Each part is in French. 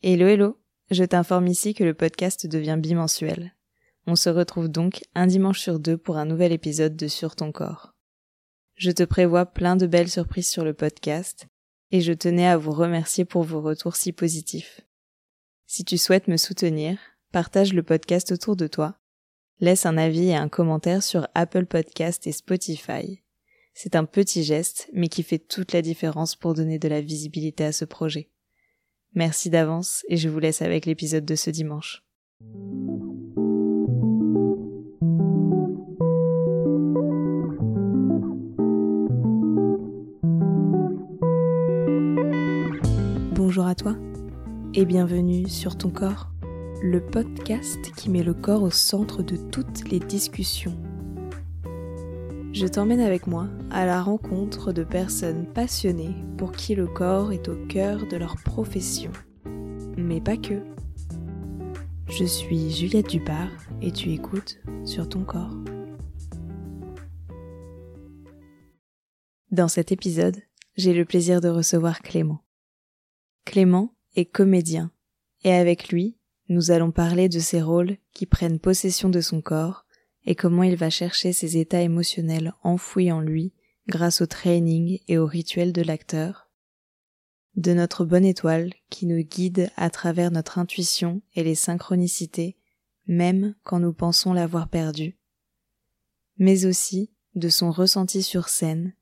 Hello hello, je t'informe ici que le podcast devient bimensuel. On se retrouve donc un dimanche sur deux pour un nouvel épisode de Sur ton corps. Je te prévois plein de belles surprises sur le podcast et je tenais à vous remercier pour vos retours si positifs. Si tu souhaites me soutenir, partage le podcast autour de toi, laisse un avis et un commentaire sur Apple Podcast et Spotify. C'est un petit geste, mais qui fait toute la différence pour donner de la visibilité à ce projet. Merci d'avance et je vous laisse avec l'épisode de ce dimanche. Bonjour à toi et bienvenue sur ton corps, le podcast qui met le corps au centre de toutes les discussions. Je t'emmène avec moi à la rencontre de personnes passionnées pour qui le corps est au cœur de leur profession. Mais pas que. Je suis Juliette Dupart et tu écoutes sur ton corps. Dans cet épisode, j'ai le plaisir de recevoir Clément. Clément est comédien, et avec lui, nous allons parler de ses rôles qui prennent possession de son corps et comment il va chercher ses états émotionnels enfouis en lui grâce au training et au rituel de l'acteur, de notre bonne étoile qui nous guide à travers notre intuition et les synchronicités, même quand nous pensons l'avoir perdue, mais aussi de son ressenti sur scène,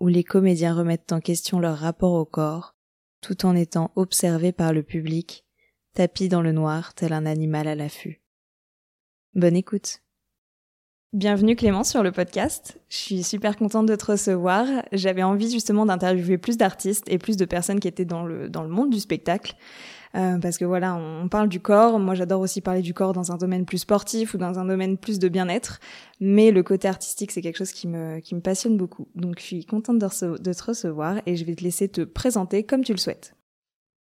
où les comédiens remettent en question leur rapport au corps tout en étant observé par le public, tapis dans le noir tel un animal à l'affût. Bonne écoute. Bienvenue Clément sur le podcast. Je suis super contente de te recevoir. J'avais envie justement d'interviewer plus d'artistes et plus de personnes qui étaient dans le, monde du spectacle. Euh, parce que voilà, on parle du corps. Moi, j'adore aussi parler du corps dans un domaine plus sportif ou dans un domaine plus de bien-être. Mais le côté artistique, c'est quelque chose qui me, passionne beaucoup. Donc, je suis contente de, de, te recevoir et je vais te laisser te présenter comme tu le souhaites.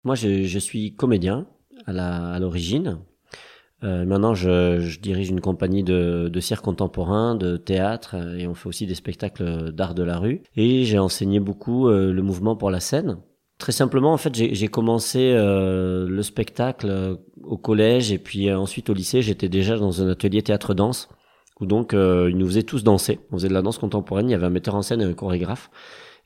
Moi, je, je suis comédien à l'origine. Euh, maintenant, je, je, dirige une compagnie de, de cirque contemporain, de théâtre, et on fait aussi des spectacles d'art de la rue. Et j'ai enseigné beaucoup euh, le mouvement pour la scène. Très simplement, en fait, j'ai commencé euh, le spectacle euh, au collège et puis euh, ensuite au lycée, j'étais déjà dans un atelier théâtre-danse où donc ils nous faisaient tous danser. On faisait de la danse contemporaine, il y avait un metteur en scène et un chorégraphe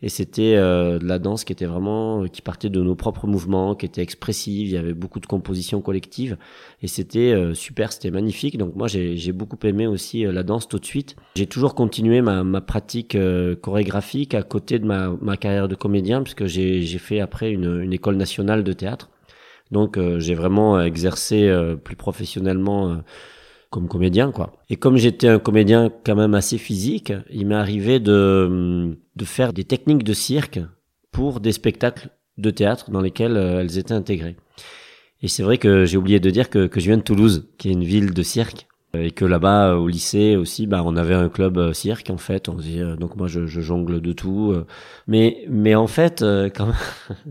et c'était euh, de la danse qui était vraiment qui partait de nos propres mouvements, qui était expressive. Il y avait beaucoup de compositions collectives et c'était euh, super, c'était magnifique. Donc moi j'ai beaucoup aimé aussi euh, la danse tout de suite. J'ai toujours continué ma, ma pratique chorégraphique à côté de ma, ma carrière de comédien puisque j'ai fait après une, une école nationale de théâtre. Donc j'ai vraiment exercé plus professionnellement comme comédien quoi. Et comme j'étais un comédien quand même assez physique, il m'est arrivé de de faire des techniques de cirque pour des spectacles de théâtre dans lesquels euh, elles étaient intégrées. Et c'est vrai que j'ai oublié de dire que, que je viens de Toulouse, qui est une ville de cirque, euh, et que là-bas au lycée aussi, bah on avait un club euh, cirque en fait. On faisait, donc moi je, je, jongle de tout, mais mais en fait quand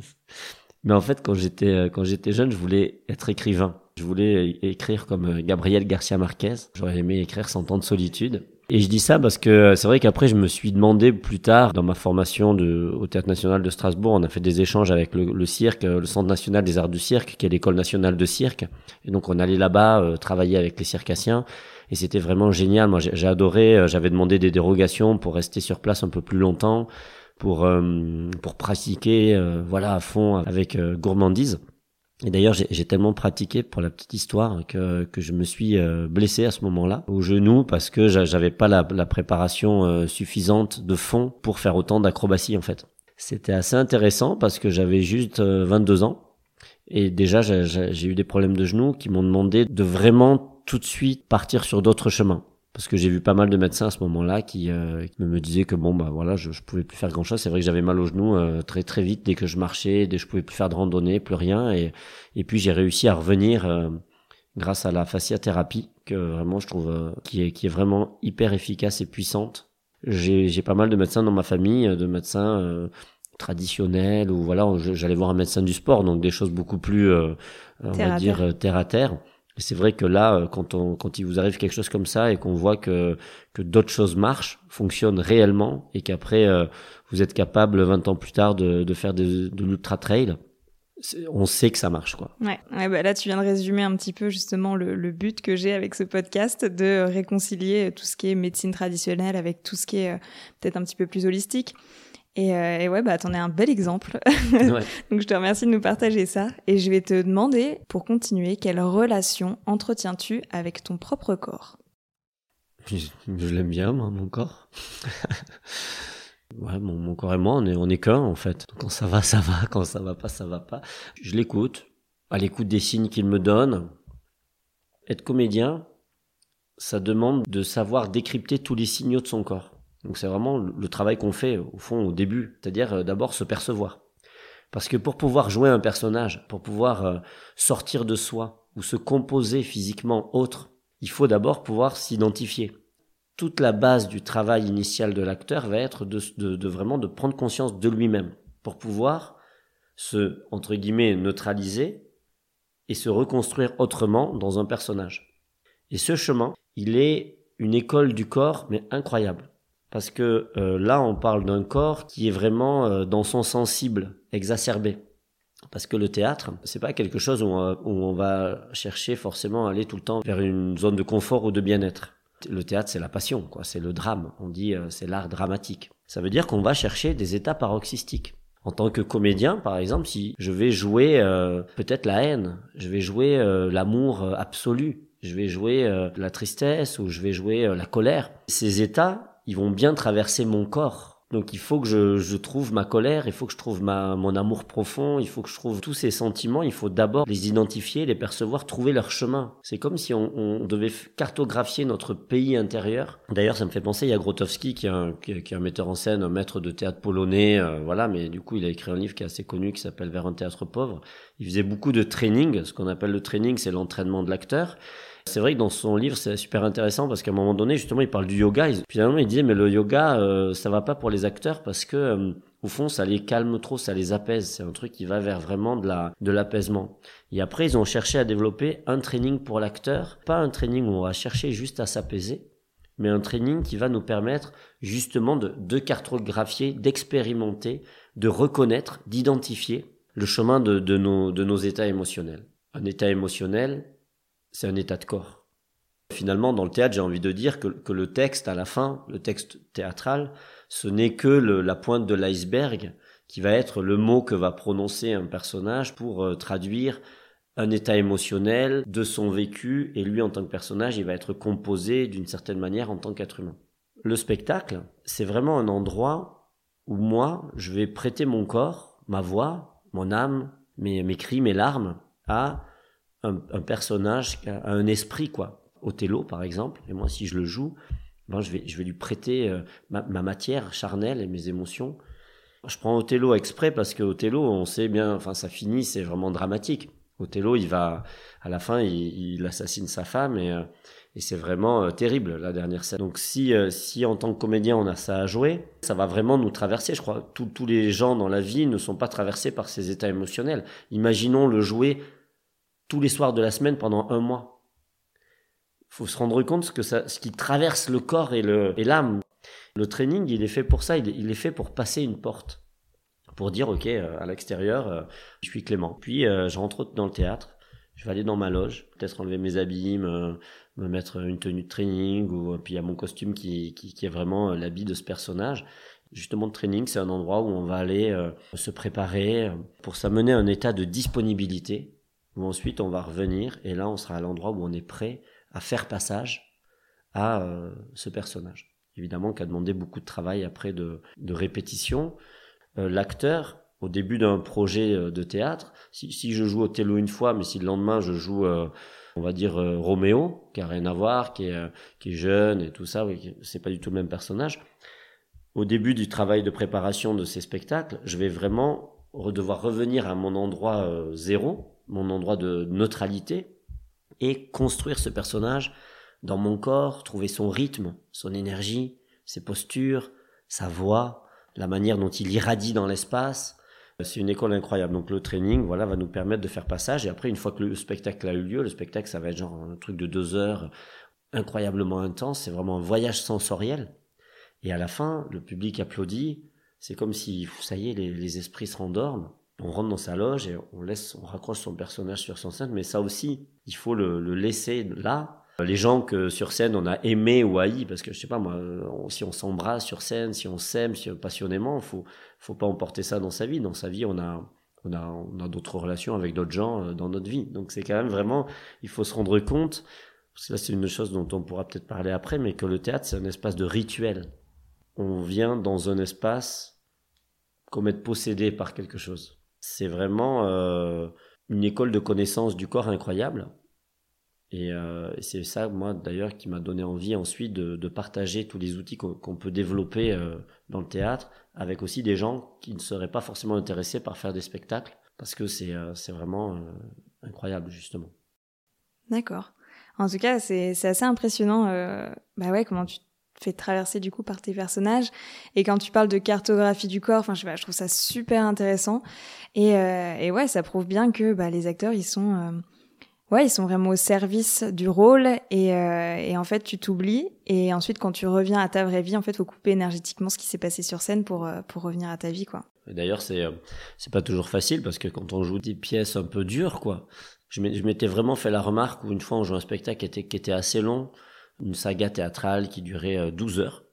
mais en fait quand j'étais quand j'étais jeune, je voulais être écrivain. Je voulais écrire comme Gabriel Garcia Marquez. J'aurais aimé écrire Cent ans de solitude. Et je dis ça parce que c'est vrai qu'après je me suis demandé plus tard dans ma formation de, au Théâtre National de Strasbourg, on a fait des échanges avec le, cirque, le Centre National des Arts du Cirque, qui est l'école nationale de cirque. Et donc on allait là-bas euh, travailler avec les circassiens. Et c'était vraiment génial. Moi j'ai adoré. Euh, j'avais demandé des dérogations pour rester sur place un peu plus longtemps, pour euh, pour pratiquer voilà à fond avec gourmandise. Et d'ailleurs, j'ai tellement pratiqué pour la petite histoire que, que je me suis euh, blessé à ce moment-là au genou parce que j'avais pas la, la préparation euh, suffisante de fond pour faire autant d'acrobatie en fait. C'était assez intéressant parce que j'avais juste 22 euh, ans et déjà j'ai eu des problèmes de genoux qui m'ont demandé de vraiment tout de suite partir sur d'autres chemins parce que j'ai vu pas mal de médecins à ce moment-là qui, euh, me disaient que bon bah voilà je, je pouvais plus faire grand chose c'est vrai que j'avais mal au genou euh, très très vite. Dès que je marchais dès que je pouvais plus faire de randonnée plus rien. Et et puis j'ai réussi à revenir euh, grâce à la fasciathérapie que vraiment je trouve euh, qui est qui est vraiment hyper efficace et puissante. J'ai j'ai pas mal de médecins dans ma famille de médecins traditionnels ou voilà j'allais voir un médecin du sport. Donc des choses beaucoup plus on va dire terre à terre c'est vrai que là, euh, quand, quand il vous arrive quelque chose comme ça et qu'on voit que, que d'autres choses marchent, fonctionnent réellement et qu'après euh, vous êtes capable 20 ans plus tard de, de faire de, de l'ultra trail, on sait que ça marche quoi. Ouais, bah là tu viens de résumer un petit peu justement le, but que j'ai avec ce podcast de réconcilier tout ce qui est médecine traditionnelle avec tout ce qui est euh, peut-être un petit peu plus holistique. Et, euh, et ouais, bah t'en es un bel exemple. Ouais. Donc je te remercie de nous partager ça. Et je vais te demander, pour continuer, quelle relation entretiens-tu avec ton propre corps? Je, je l'aime bien, moi, mon corps. Ouais, mon, mon, corps et moi, on est, on est qu'un en fait. Quand ça va, ça va. Quand ça va pas, ça va pas. Je l'écoute, à l'écoute des signes qu'il me donne. Être comédien, ça demande de savoir décrypter tous les signaux de son corps. Donc c'est vraiment le travail qu'on fait au fond au début, c'est-à-dire euh, d'abord se percevoir. Parce que pour pouvoir jouer un personnage, pour pouvoir euh, sortir de soi ou se composer physiquement autre, il faut d'abord pouvoir s'identifier toute la base du travail initial de l'acteur va être de, vraiment de prendre conscience de lui-même pour pouvoir se, entre guillemets, neutraliser et se reconstruire autrement dans un personnage. Et ce chemin, il est une école du corps, mais incroyable. Parce que euh, là, on parle d'un corps qui est vraiment euh, dans son sensible, exacerbé. Parce que le théâtre, c'est pas quelque chose où on, où on va chercher forcément à aller tout le temps vers une zone de confort ou de bien-être le théâtre, c'est la passion, quoi. C'est le drame. On dit, euh, c'est l'art dramatique. Ça veut dire qu'on va chercher des états paroxystiques. En tant que comédien, par exemple, si je vais jouer euh, peut-être la haine, je vais jouer euh, l'amour absolu, je vais jouer la tristesse ou je vais jouer la colère, ces états, ils vont bien traverser mon corps donc il faut que je, trouve ma colère, il faut que je trouve ma, mon amour profond, il faut que je trouve tous ces sentiments, il faut d'abord les identifier, les percevoir, trouver leur chemin. C'est comme si on, on, devait cartographier notre pays intérieur. D'ailleurs ça me fait penser, il y a Grotowski qui est un, qui, est un metteur en scène, un maître de théâtre polonais, euh, voilà, mais du coup il a écrit un livre qui est assez connu qui s'appelle Vers un théâtre pauvre. Il faisait beaucoup de training, ce qu'on appelle le training c'est l'entraînement de l'acteur. C'est vrai que dans son livre, c'est super intéressant parce qu'à un moment donné, justement, il parle du yoga. Finalement, il disait, mais le yoga, euh, ça va pas pour les acteurs parce que, euh, au fond, ça les calme trop, ça les apaise. C'est un truc qui va vers vraiment de la de l'apaisement. Et après, ils ont cherché à développer un training pour l'acteur, pas un training où on va chercher juste à s'apaiser, mais un training qui va nous permettre justement de, cartographier, d'expérimenter, de reconnaître, d'identifier le chemin de nos états émotionnels. Un état émotionnel, c'est un état de corps. Finalement, dans le théâtre, j'ai envie de dire que, le texte, à la fin, le texte théâtral, ce n'est que la pointe de l'iceberg qui va être le mot que va prononcer un personnage pour euh, traduire un état émotionnel de son vécu, et lui, en tant que personnage, il va être composé d'une certaine manière en tant qu'être humain. Le spectacle, c'est vraiment un endroit où moi, je vais prêter mon corps, ma voix, mon âme, mes, mes cris, mes larmes, à un, personnage qui un esprit, quoi. Othello, par exemple, et moi, si je le joue, ben, je, vais, je vais lui prêter euh, ma, ma, matière charnelle et mes émotions. Je prends Othello exprès parce que Othello, on sait bien, enfin, ça finit, c'est vraiment dramatique. Othello, il va, à la fin, il, il assassine sa femme et, euh, et c'est vraiment euh, terrible, la dernière scène. Donc, si, si en tant que comédien, on a ça à jouer, ça va vraiment nous traverser. Je crois tous les gens dans la vie ne sont pas traversés par ces états émotionnels. Imaginons le jouer tous les soirs de la semaine pendant un mois. Faut se rendre compte que ça, ce qui traverse le corps et l'âme. Le training, il est fait pour ça. Il est, il fait pour passer une porte, pour dire ok, euh, à l'extérieur, euh, je suis Clément. Puis euh, je rentre dans le théâtre. Je vais aller dans ma loge, peut-être enlever mes habits, me, me, mettre une tenue de training, ou puis il y a mon costume qui, qui, qui est vraiment l'habit de ce personnage. Justement, le training, c'est un endroit où on va aller euh, se préparer pour s'amener à un état de disponibilité où ensuite on va revenir et là on sera à l'endroit où on est prêt à faire passage à euh, ce personnage. Évidemment qui a demandé beaucoup de travail après de, de répétition. Euh, L'acteur, au début d'un projet euh, de théâtre, si, je joue Othello une fois, mais si le lendemain je joue, on va dire Roméo, qui a rien à voir, qui est, qui est jeune et tout ça, oui, c'est pas du tout le même personnage. Au début du travail de préparation de ces spectacles, je vais vraiment devoir revenir à mon endroit zéro, mon endroit de neutralité et construire ce personnage dans mon corps, trouver son rythme, son énergie, ses postures, sa voix, la manière dont il irradie dans l'espace. C'est une école incroyable. Donc le training, voilà, va nous permettre de faire passage. Et après, une fois que le spectacle a eu lieu, le spectacle, ça va être genre un truc de deux heures, incroyablement intense. C'est vraiment un voyage sensoriel. Et à la fin, le public applaudit. C'est comme si, ça y est, les, les esprits se rendorment On rentre dans sa loge et on laisse, on raccroche son personnage sur son scène, mais ça aussi, il faut le, le laisser là. Les gens que sur scène on a aimé ou haï, parce que je sais pas moi, si on s'embrasse sur scène, si on s'aime, si passionnément, faut, faut pas emporter ça dans sa vie. Dans sa vie, on a, on a, on a d'autres relations avec d'autres gens euh, dans notre vie. Donc c'est quand même vraiment, il faut se rendre compte, parce que là c'est une chose dont on pourra peut-être parler après, mais que le théâtre c'est un espace de rituel. On vient dans un espace comme être possédé par quelque chose. C'est vraiment euh, une école de connaissance du corps incroyable. Et, euh, c'est ça, moi d'ailleurs, qui m'a donné envie ensuite de, partager tous les outils qu'on peut développer euh, dans le théâtre avec aussi des gens qui ne seraient pas forcément intéressés par faire des spectacles, parce que c'est vraiment incroyable justement. D'accord. En tout cas, c'est assez impressionnant. Bah ouais, comment tu fais traverser du coup par tes personnages. Et quand tu parles de cartographie du corps, enfin je, trouve ça super intéressant. Et, euh, ouais, ça prouve bien que bah, les acteurs ils sont euh, ouais ils sont vraiment au service du rôle et, euh, et en fait tu t'oublies et ensuite quand tu reviens à ta vraie vie en fait faut couper énergétiquement ce qui s'est passé sur scène pour euh, revenir à ta vie quoi. D'ailleurs c'est c'est pas toujours facile parce que quand on joue des pièces un peu dures quoi. Je m'étais vraiment fait la remarque où une fois on joue un spectacle qui était assez long une saga théâtrale qui durait 12 euh, heures.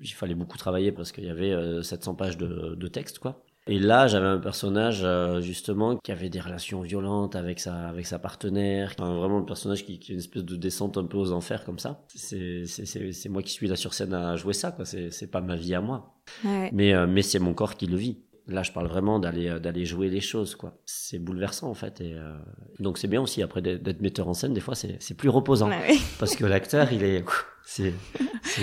Il fallait beaucoup travailler parce qu'il y avait 700 euh, pages de, de texte, quoi. Et là, j'avais un personnage euh, justement qui avait des relations violentes avec sa avec sa partenaire, enfin, vraiment un personnage qui, qui a une espèce de descente un peu aux enfers comme ça. C'est c'est c'est moi qui suis là sur scène à jouer ça quoi. C'est c'est pas ma vie à moi. Ouais. Mais mais c'est mon corps qui le vit. Là, je parle vraiment d'aller euh, d'aller jouer les choses, quoi. C'est bouleversant en fait, et euh... donc c'est bien aussi après d'être metteur en scène. Des fois, c'est c'est plus reposant parce que l'acteur, il est c'est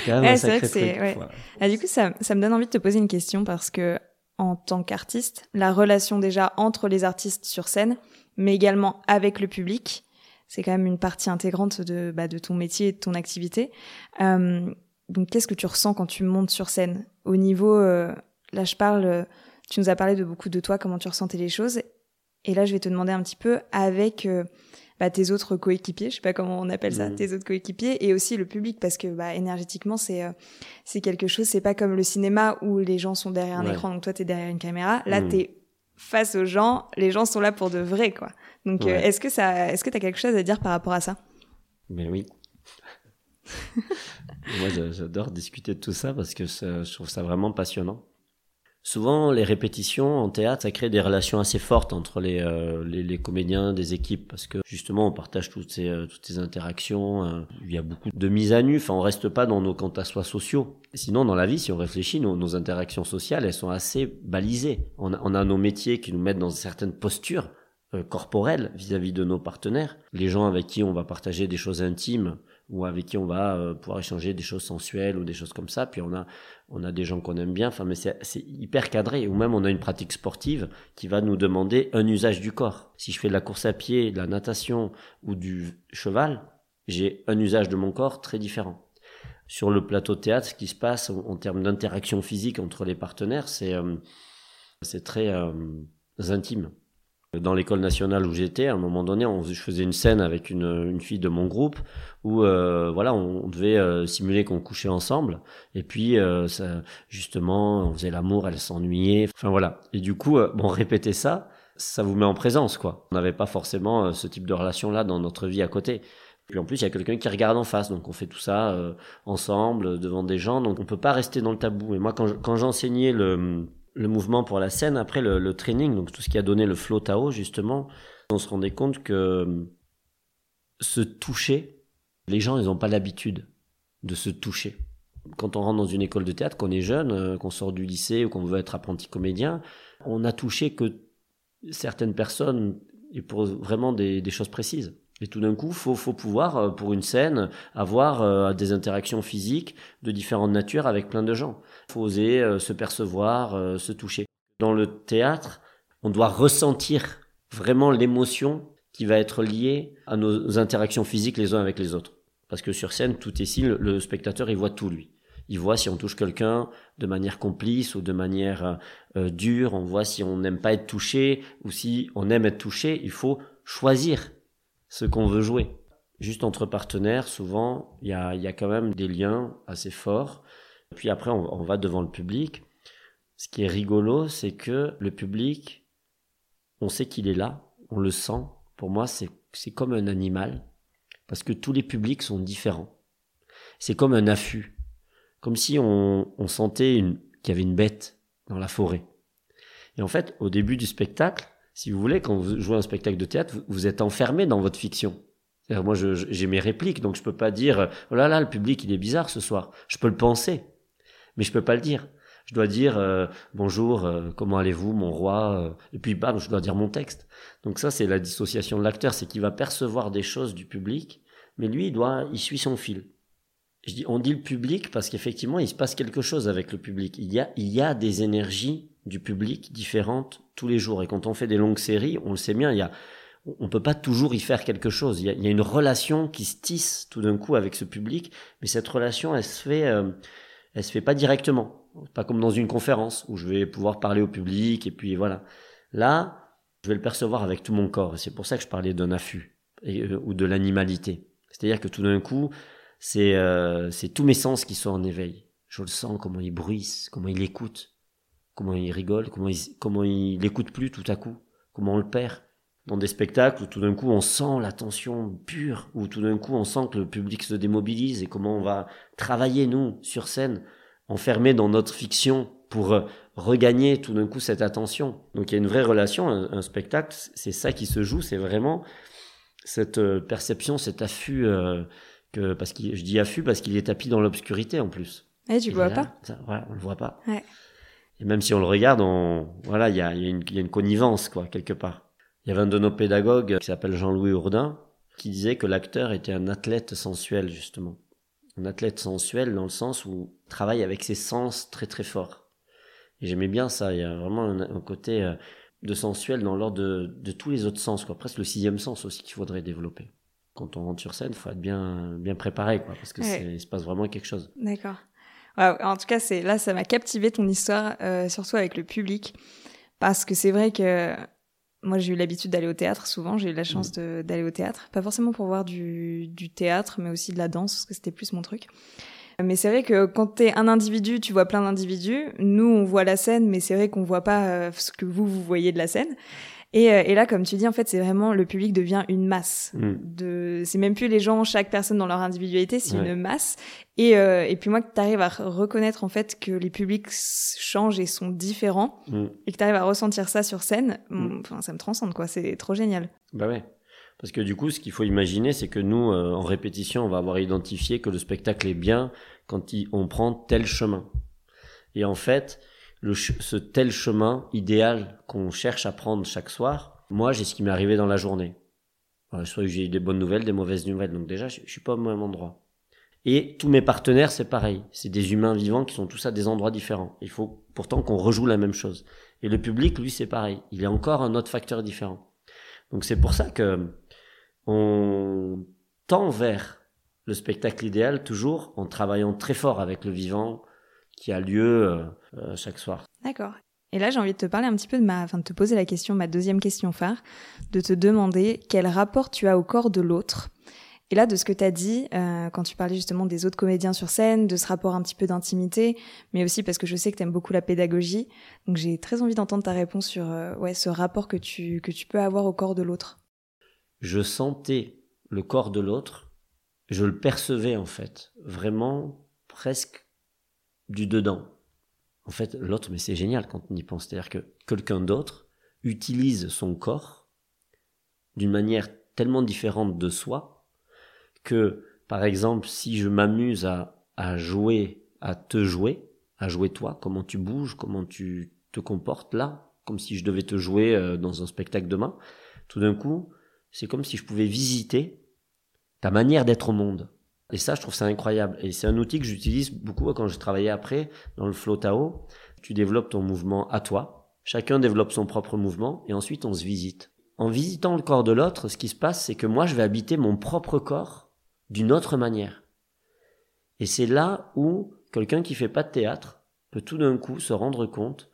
quand même ouais, un sacré truc. Ouais. Ah, du coup, ça ça me donne envie de te poser une question parce que en tant qu'artiste, la relation déjà entre les artistes sur scène, mais également avec le public, c'est quand même une partie intégrante de bah, de ton métier et de ton activité. Euh, donc, qu'est-ce que tu ressens quand tu montes sur scène? Au niveau euh, Là, je parle tu nous as parlé de beaucoup de toi, comment tu ressentais les choses. Et là, je vais te demander un petit peu avec euh, bah, tes autres coéquipiers, je sais pas comment on appelle ça, mmh. tes autres coéquipiers, et aussi le public, parce que bah, énergétiquement, c'est euh, c'est quelque chose, c'est pas comme le cinéma où les gens sont derrière un ouais. écran, donc toi, tu es derrière une caméra. Là, mmh. tu es face aux gens, les gens sont là pour de vrai, quoi. Donc, ouais. euh, est-ce que ça, est-ce que tu as quelque chose à dire par rapport à ça? Mais oui. Moi, j'adore discuter de tout ça parce que je trouve ça vraiment passionnant. Souvent, les répétitions en théâtre, ça crée des relations assez fortes entre les, euh, les, les, comédiens des équipes parce que justement, on partage toutes ces, euh, toutes ces interactions. Euh, il y a beaucoup de mise à nu. Enfin, on reste pas dans nos quant à soi sociaux. sinon, dans la vie, si on réfléchit, nos, nos interactions sociales, elles sont assez balisées. On a, on a nos métiers qui nous mettent dans certaines postures euh, corporelles vis-à-vis -vis de nos partenaires. Les gens avec qui on va partager des choses intimes ou avec qui on va euh, pouvoir échanger des choses sensuelles ou des choses comme ça. Puis on a, on a des gens qu'on aime bien. Enfin, mais c'est hyper cadré. Ou même on a une pratique sportive qui va nous demander un usage du corps. Si je fais de la course à pied, de la natation ou du cheval, j'ai un usage de mon corps très différent. Sur le plateau théâtre, ce qui se passe en, en termes d'interaction physique entre les partenaires, c'est euh, c'est très euh, intime. Dans l'école nationale où j'étais, à un moment donné, on, je faisais une scène avec une, une fille de mon groupe où euh, voilà, on, devait euh, simuler qu'on couchait ensemble. Et puis, euh, ça, justement, on faisait l'amour, elle s'ennuyait. Enfin voilà. Et du coup, euh, bon, répéter ça, ça vous met en présence, quoi. On n'avait pas forcément euh, ce type de relation-là dans notre vie à côté. Puis en plus, il y a quelqu'un qui regarde en face, donc on fait tout ça ensemble, devant des gens, donc on peut pas rester dans le tabou. Et moi, quand j'enseignais le le mouvement pour la scène, après le, training, donc tout ce qui a donné le flow Tao, justement, on se rendait compte que euh, se toucher, les gens, ils n'ont pas l'habitude de se toucher. Quand on rentre dans une école de théâtre, qu'on est jeune, euh, qu'on sort du lycée ou qu'on veut être apprenti comédien, on a touché que certaines personnes et pour vraiment des choses précises. Et tout d'un coup, faut, faut pouvoir, euh, pour une scène, avoir euh, des interactions physiques de différentes natures avec plein de gens. faut oser euh, se percevoir, se toucher. Dans le théâtre, on doit ressentir vraiment l'émotion qui va être liée à nos interactions physiques les uns avec les autres. Parce que sur scène, tout est si, le, le spectateur, il voit tout lui. Il voit si on touche quelqu'un de manière complice ou de manière dure, on voit si on n'aime pas être touché ou si on aime être touché. Il faut choisir ce qu'on veut jouer. Juste entre partenaires, souvent, il y a, y a, quand même des liens assez forts. Puis après, on, va devant le public. Ce qui est rigolo, c'est que le public, on sait qu'il est là, on le sent. Pour moi, c'est comme un animal, parce que tous les publics sont différents. C'est comme un affût, comme si on, on sentait qu'il y avait une bête dans la forêt. Et en fait, au début du spectacle, si vous voulez, quand vous jouez un spectacle de théâtre, vous, êtes enfermé dans votre fiction. Moi, j'ai mes répliques, donc je peux pas dire oh là là, le public il est bizarre ce soir. Je peux le penser, mais je peux pas le dire. Je dois dire euh, bonjour, euh, comment allez-vous, mon roi, euh, et puis bam, je dois dire mon texte. Donc ça, c'est la dissociation de l'acteur, c'est qu'il va percevoir des choses du public, mais lui, il doit, il suit son fil. On dit le public parce qu'effectivement, il se passe quelque chose avec le public. Il y a, il y a des énergies du public différentes tous les jours. Et quand on fait des longues séries, on le sait bien, il y a, on peut pas toujours y faire quelque chose. Il y a, il y a une relation qui se tisse tout d'un coup avec ce public, mais cette relation, elle se fait, euh, elle se fait pas directement. Pas comme dans une conférence où je vais pouvoir parler au public et puis voilà. Là, je vais le percevoir avec tout mon corps. C'est pour ça que je parlais d'un affût euh, ou de l'animalité. C'est-à-dire que tout d'un coup, c'est euh, tous mes sens qui sont en éveil. Je le sens comment il bruisse, comment il écoute comment il rigole, comment il, comment il écoute plus tout à coup, comment on le perd. Dans des spectacles où tout d'un coup on sent la tension pure, où tout d'un coup on sent que le public se démobilise et comment on va travailler nous sur scène, enfermés dans notre fiction pour euh, regagner tout d'un coup cette attention. Donc il y a une vraie relation, un, spectacle, c'est ça qui se joue, c'est vraiment cette euh, perception, cet affût, euh, que, parce que je dis affût parce qu'il est tapis dans l'obscurité en plus. Et tu le vois pas? ça, On le voit pas. Ouais. Et même si on le regarde, on, voilà, il y a, y, a y a, une connivence, quoi, quelque part. Il y avait un de nos pédagogues qui s'appelle Jean-Louis Ourdin, qui disait que l'acteur était un athlète sensuel, justement. Un athlète sensuel dans le sens où il travaille avec ses sens très très forts. Et j'aimais bien ça. Il y a vraiment un, côté euh, de sensuel dans l'ordre de, de, tous les autres sens, quoi. Presque le sixième sens aussi qu'il faudrait développer. Quand on rentre sur scène, il faut être bien, bien préparé, quoi, parce que il se passe vraiment quelque chose. D'accord en tout cas, c'est là, ça m'a captivé ton histoire, euh, surtout avec le public, parce que c'est vrai que moi, j'ai eu l'habitude d'aller au théâtre souvent. J'ai eu la chance mmh. d'aller au théâtre, pas forcément pour voir du, du théâtre, mais aussi de la danse, parce que c'était plus mon truc. Mais c'est vrai que quand t'es un individu, tu vois plein d'individus. Nous, on voit la scène, mais c'est vrai qu'on voit pas euh, ce que vous, vous voyez de la scène. Et, euh, et, là, comme tu dis, en fait, c'est vraiment le public devient une masse. Mm. De, c'est même plus les gens, chaque personne dans leur individualité, c'est une masse. Et, euh, et puis moi, que tu arrives à reconnaître en fait que les publics changent et sont différents, mm. et que tu arrives à ressentir ça sur scène, mm. enfin, ça me transcende quoi. C'est trop génial. Bah ouais. Parce que du coup, ce qu'il faut imaginer, c'est que nous, euh, en répétition, on va avoir identifié que le spectacle est bien quand on prend tel chemin. Et en fait, le, ce tel chemin idéal qu'on cherche à prendre chaque soir, moi, j'ai ce qui m'est arrivé dans la journée. soit j'ai eu des bonnes nouvelles, des mauvaises nouvelles. Donc déjà, je, je suis pas au même endroit. Et tous mes partenaires, c'est pareil. C'est des humains vivants qui sont tous à des endroits différents. Il faut pourtant qu'on rejoue la même chose. Et le public, lui, c'est pareil. Il est encore un autre facteur différent. Donc c'est pour ça que on tend vers le spectacle idéal toujours en travaillant très fort avec le vivant, qui a lieu euh, euh, chaque soir. D'accord. Et là, j'ai envie de te parler un petit peu de ma, enfin, de te poser la question, ma deuxième question phare, de te demander quel rapport tu as au corps de l'autre. Et là, de ce que tu as dit, euh, quand tu parlais justement des autres comédiens sur scène, de ce rapport un petit peu d'intimité, mais aussi parce que je sais que tu aimes beaucoup la pédagogie. Donc j'ai très envie d'entendre ta réponse sur ouais, ce rapport que tu, que tu peux avoir au corps de l'autre. Je sentais le corps de l'autre, je le percevais en fait, vraiment presque du dedans. En fait, l'autre, mais c'est génial quand on y pense. C'est-à-dire que quelqu'un d'autre utilise son corps d'une manière tellement différente de soi que, par exemple, si je m'amuse à, à jouer, à te jouer, à jouer toi, comment tu bouges, comment tu te comportes là, comme si je devais te jouer euh, dans un spectacle demain, tout d'un coup, c'est comme si je pouvais visiter ta manière d'être au monde. Et ça, je trouve ça incroyable. Et c'est un outil que j'utilise beaucoup quand je travaillais après dans le flow Tao. Tu développes ton mouvement à toi. Chacun développe son propre mouvement et ensuite on se visite. En visitant le corps de l'autre, ce qui se passe, c'est que moi, je vais habiter mon propre corps d'une autre manière. Et c'est là où quelqu'un qui fait pas de théâtre peut tout d'un coup se rendre compte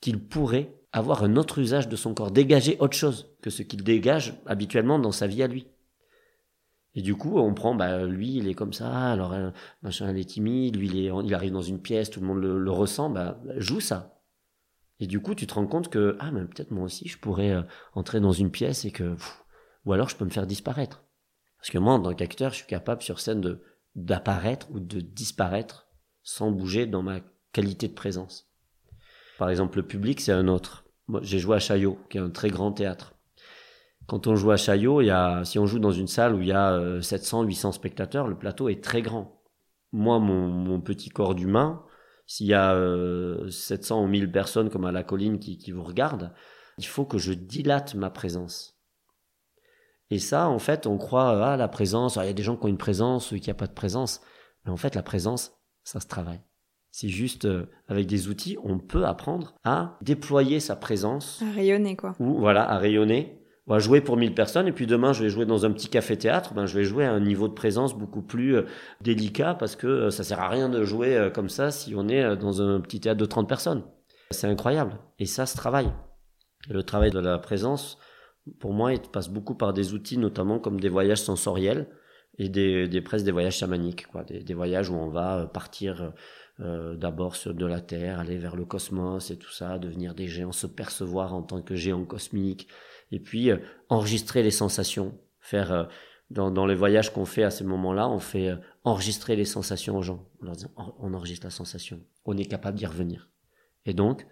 qu'il pourrait avoir un autre usage de son corps, dégager autre chose que ce qu'il dégage habituellement dans sa vie à lui. Et du coup, on prend, bah, lui, il est comme ça, alors, euh, machin, il est timide, lui, il, est, il arrive dans une pièce, tout le monde le, ressent, bah, joue ça. Et du coup, tu te rends compte que, ah, mais peut-être moi aussi, je pourrais euh, entrer dans une pièce et que, ou alors je peux me faire disparaître. Parce que moi, en tant qu'acteur, je suis capable sur scène de, d'apparaître ou de disparaître sans bouger dans ma qualité de présence. Par exemple, le public, c'est un autre. Moi, j'ai joué à Chaillot, qui est un très grand théâtre. Quand on joue à Chaillot, il y a, si on joue dans une salle où il y a 700, euh, 800 spectateurs, le plateau est très grand. Moi, mon, mon petit corps d'humain, s'il y a 700 euh, ou 1000 personnes comme à la colline qui, qui vous regardent, il faut que je dilate ma présence. Et ça, en fait, on croit, ah, la présence, ah, il y a des gens qui ont une présence ou qui a pas de présence. Mais en fait, la présence, ça se travaille. C'est juste, euh, avec des outils, on peut apprendre à déployer sa présence. À rayonner, quoi. Ou, voilà, à rayonner on va jouer pour 1000 personnes et puis demain je vais jouer dans un petit café théâtre, ben je vais jouer à un niveau de présence beaucoup plus euh, délicat parce que euh, ça sert à rien de jouer euh, comme ça si on est dans un petit théâtre de 30 personnes. C'est incroyable et ça se travaille. le travail de la présence, pour moi, il passe beaucoup par des outils notamment comme des voyages sensoriels et des, des presque des voyages chamaniques, quoi, des, des voyages où on va partir euh, d'abord sur de la Terre, aller vers le cosmos et tout ça, devenir des géants, se percevoir en tant que géants cosmiques, et puis euh, enregistrer les sensations, faire euh, dans, les voyages qu'on fait à ces moments-là, on fait euh, enregistrer les sensations aux gens, on leur dit on enregistre la sensation, on est capable d'y revenir. Et donc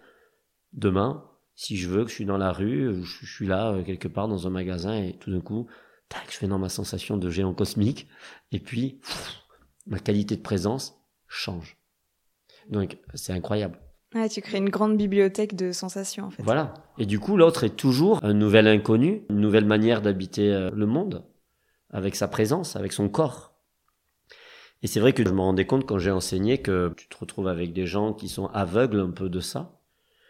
demain, si je veux que je suis dans la rue, je, suis là quelque part dans un magasin et tout d'un coup, tac, je fais dans ma sensation de géant cosmique et puis ma qualité de présence change. Donc c'est incroyable. Tu crées une grande bibliothèque de sensations en fait. Voilà. Et du coup, l'autre est toujours un nouvel inconnu, une nouvelle manière d'habiter euh, le monde, avec sa présence, avec son corps. Et c'est vrai que je me rendais compte quand j'ai enseigné que tu te retrouves avec des gens qui sont aveugles un peu de ça.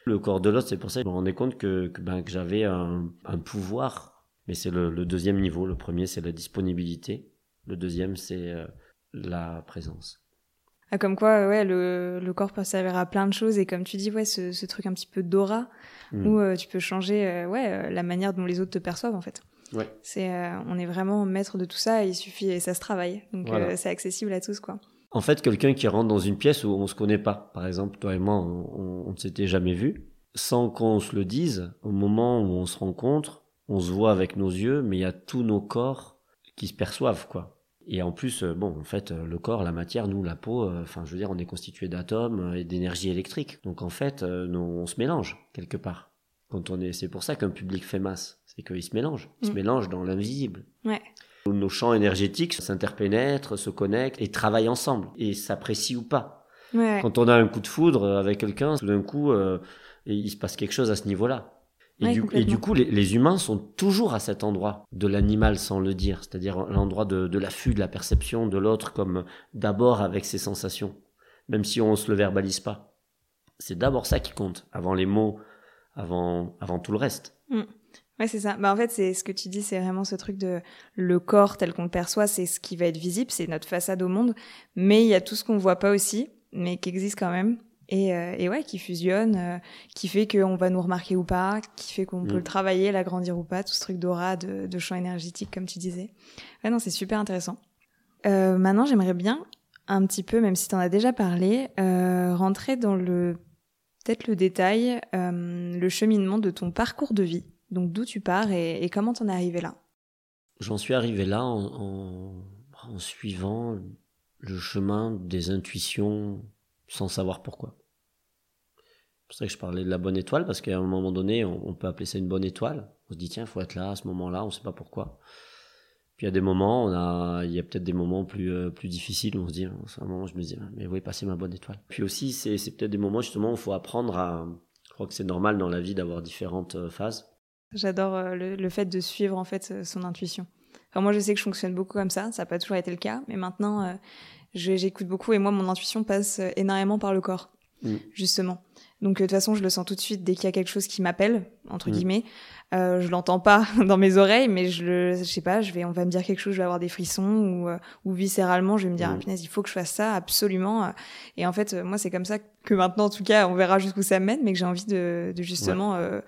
Le corps de l'autre, c'est pour ça que je me rendais compte que, que, ben, que j'avais un, pouvoir. Mais c'est le, le, deuxième niveau. Le premier, c'est la disponibilité. Le deuxième, c'est euh, la présence. Ah, comme quoi, ouais, le, le, corps peut servir à plein de choses et comme tu dis, ouais, ce, ce truc un petit peu d'aura mm. où euh, tu peux changer, euh, ouais, euh, la manière dont les autres te perçoivent en fait. Ouais. C'est, on est vraiment maître de tout ça et il suffit et ça se travaille. Donc voilà. c'est accessible à tous quoi. En fait, quelqu'un qui rentre dans une pièce où on se connaît pas, par exemple, toi et moi, on, on ne s'était jamais vu, sans qu'on se le dise, au moment où on se rencontre, on se voit avec nos yeux, mais il y a tous nos corps qui se perçoivent quoi. Et en plus, euh, bon, en fait, euh, le corps, la matière, nous, la peau, euh, enfin, je veux dire, on est constitué d'atomes et d'énergie électrique. Donc, en fait, on se mélange quelque part. Quand on est, c'est pour ça qu'un public fait masse, c'est qu'il se mélange, il se mm. mélange dans l'invisible. Ouais. Nos champs énergétiques s'interpénètrent, se connectent et travaillent ensemble et s'apprécient ou pas. Ouais. Quand on a un coup de foudre avec quelqu'un, tout d'un coup, euh, il se passe quelque chose à ce niveau-là. Et, ouais, du, et, du, coup, les, les, humains sont toujours à cet endroit de l'animal sans le dire, c'est-à-dire l'endroit de, de l'affût, de la perception de l'autre comme d'abord avec ses sensations, même si on se le verbalise pas. C'est d'abord ça qui compte, avant les mots, avant, avant tout le reste. Mmh. Ouais, c'est ça. Bah, en fait, c'est ce que tu dis, c'est vraiment ce truc de le corps tel qu'on le perçoit, c'est ce qui va être visible, c'est notre façade au monde, mais il y a tout ce qu'on voit pas aussi, mais qui existe quand même et, euh, et, ouais, qui fusionne, euh, qui fait qu'on va nous remarquer ou pas, qui fait qu'on mmh. peut le travailler, l'agrandir ou pas, tout ce truc d'aura, de, de champ énergétique, comme tu disais. Ouais, non, c'est super intéressant. Euh, maintenant, j'aimerais bien un petit peu, même si tu en as déjà parlé, rentrer dans le peut-être le détail, euh, le cheminement de ton parcours de vie. Donc d'où tu pars et, et comment t'en es arrivé là? J'en suis arrivé là en, en, en suivant le chemin des intuitions sans savoir pourquoi. C'est pour ça que je parlais de la bonne étoile, parce qu'à un moment donné, on, on, peut appeler ça une bonne étoile. On se dit, tiens, il faut être là à ce moment-là, on ne sait pas pourquoi. Puis il y a des moments, on a, il y a peut-être des moments plus, euh, plus difficiles où on se dit, à un moment, je me dis, mais où est passée ma bonne étoile? Puis aussi, c'est, c'est peut-être des moments justement où il faut apprendre à. Je crois que c'est normal dans la vie d'avoir différentes euh, phases. J'adore euh, le, le, fait de suivre en fait son intuition. Enfin, moi, je sais que je fonctionne beaucoup comme ça. Ça n'a pas toujours été le cas, mais maintenant, euh, j'écoute beaucoup et moi, mon intuition passe énormément par le corps, mm. justement. Donc, de toute façon, je le sens tout de suite dès qu'il y a quelque chose qui m'appelle, entre mm. guillemets. Euh, je l'entends pas dans mes oreilles, mais je le, je sais pas, je vais, on va me dire quelque chose, je vais avoir des frissons ou, euh, ou viscéralement, je vais me dire, mm. ah, punaise, il faut que je fasse ça absolument. Et en fait, moi, c'est comme ça que maintenant, en tout cas, on verra jusqu'où ça mène, mais que j'ai envie de, de justement ouais. euh,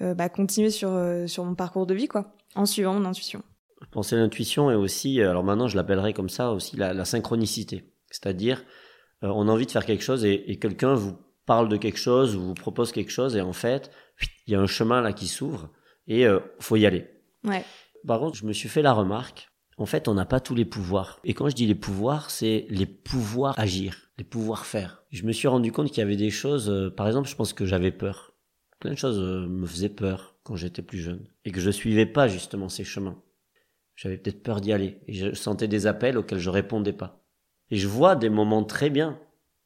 euh, bah, continuer sur, euh, sur mon parcours de vie, quoi, en suivant mon intuition. Je pensais à l'intuition et aussi, alors maintenant, je l'appellerai comme ça aussi la, la synchronicité. C'est-à-dire, euh, on a envie de faire quelque chose et, et quelqu'un vous parle de quelque chose ou vous propose quelque chose et en fait, il y a un chemin là qui s'ouvre et euh, faut y aller. Ouais. Par contre, je me suis fait la remarque. En fait, on n'a pas tous les pouvoirs. Et quand je dis les pouvoirs, c'est les pouvoirs agir, les pouvoirs faire. Je me suis rendu compte qu'il y avait des choses, euh, par exemple, je pense que j'avais peur. Plein de choses euh, me faisaient peur quand j'étais plus jeune. Et que je suivais pas justement ces chemins. J'avais peut-être peur d'y aller. Et je sentais des appels auxquels je répondais pas. Et je vois des moments très bien,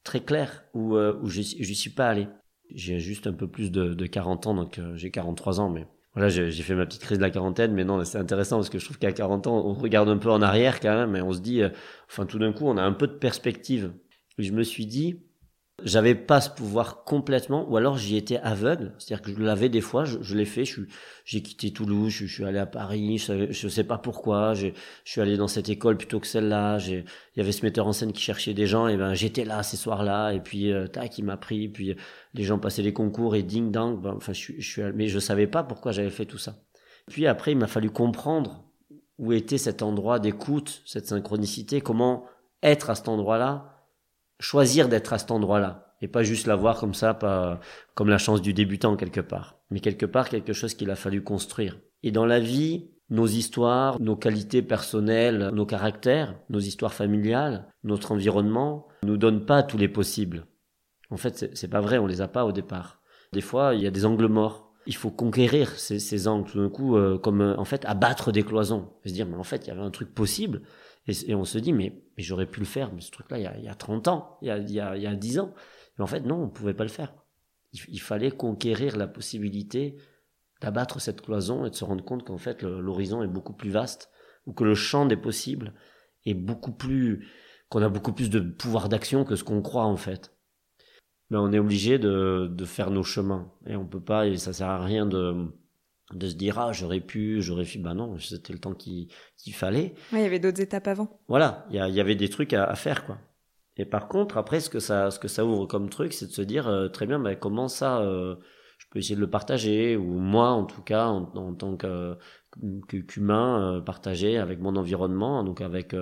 très clairs, où, euh, où je suis pas allé. J'ai juste un peu plus de, de 40 ans, donc j'ai 43 ans, mais voilà, j'ai fait ma petite crise de la quarantaine, mais non, c'est intéressant parce que je trouve qu'à 40 ans, on regarde un peu en arrière quand même, et on se dit, euh, enfin tout d'un coup, on a un peu de perspective. Et je me suis dit, j'avais pas ce pouvoir complètement, ou alors j'y étais aveugle. C'est-à-dire que je l'avais des fois, je, l'ai fait. J'ai quitté Toulouse, je, suis allé à Paris, je, je sais pas pourquoi. Je suis allé dans cette école plutôt que celle-là. Il y avait ce metteur en scène qui cherchait des gens, et ben j'étais là ces soirs-là, et puis euh, tac, il m'a pris. Puis les gens passaient les concours et ding dang. Ben, enfin, je, je suis, mais je savais pas pourquoi j'avais fait tout ça. Puis après, il m'a fallu comprendre où était cet endroit d'écoute, cette synchronicité, comment être à cet endroit-là choisir d'être à cet endroit-là et pas juste l'avoir comme ça, pas comme la chance du débutant quelque part, mais quelque part quelque chose qu'il a fallu construire. Et dans la vie, nos histoires, nos qualités personnelles, nos caractères, nos histoires familiales, notre environnement nous donnent pas tous les possibles. En fait, c'est pas vrai, on les a pas au départ. Des fois, il y a des angles morts. Il faut conquérir ces, angles tout d'un coup, euh, comme euh, en fait abattre des cloisons. Et se dire, mais en fait, il y avait un truc possible. Et, on se dit, mais, mais j'aurais pu le faire, mais ce truc-là, il, il, y a 30 ans, il y a, il y a, il y a 10 ans. Mais en fait, non, on ne pouvait pas le faire. Il, fallait conquérir la possibilité d'abattre cette cloison et de se rendre compte qu'en fait, l'horizon est beaucoup plus vaste, ou que le champ des possibles est beaucoup plus, qu'on a beaucoup plus de pouvoir d'action que ce qu'on croit en fait. Mais on est obligé de, de faire nos chemins. Et on peut pas, et ça sert à rien de, de se dire ah j'aurais pu j'aurais pu bah non c'était le temps qu'il fallait. Il y avait d'autres étapes avant. Voilà il y, avait des trucs à, faire quoi. Et par contre après ce que ça ce que ça ouvre comme truc c'est de se dire euh, très bien bah, comment ça euh, je peux essayer de le partager ou moi en tout cas en, tant que qu'humain euh, partager avec mon environnement donc avec